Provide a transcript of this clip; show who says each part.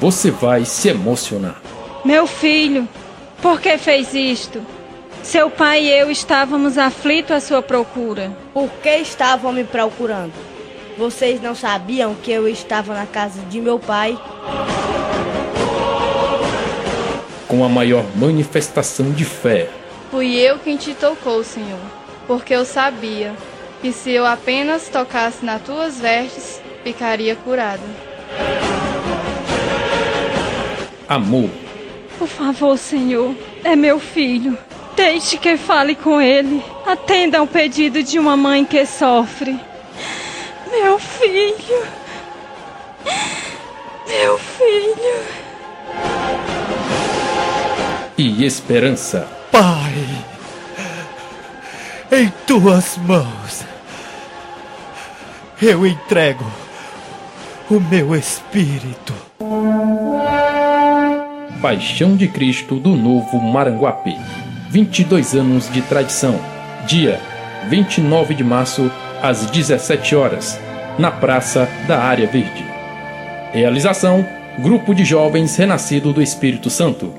Speaker 1: você vai se emocionar.
Speaker 2: Meu filho, por que fez isto? Seu pai e eu estávamos aflitos à sua procura.
Speaker 3: Por que estavam me procurando? Vocês não sabiam que eu estava na casa de meu pai?
Speaker 1: Com a maior manifestação de fé.
Speaker 4: Fui eu quem te tocou, Senhor, porque eu sabia que se eu apenas tocasse nas tuas vestes, ficaria curada.
Speaker 1: Amor.
Speaker 2: Por favor, Senhor, é meu filho. Deixe que fale com ele. Atenda ao pedido de uma mãe que sofre. Meu filho. Meu filho.
Speaker 1: E esperança.
Speaker 5: Pai, em tuas mãos eu entrego o meu espírito.
Speaker 1: Paixão de Cristo do Novo Maranguape. 22 anos de tradição. Dia 29 de março, às 17 horas, na Praça da Área Verde. Realização: Grupo de Jovens Renascido do Espírito Santo.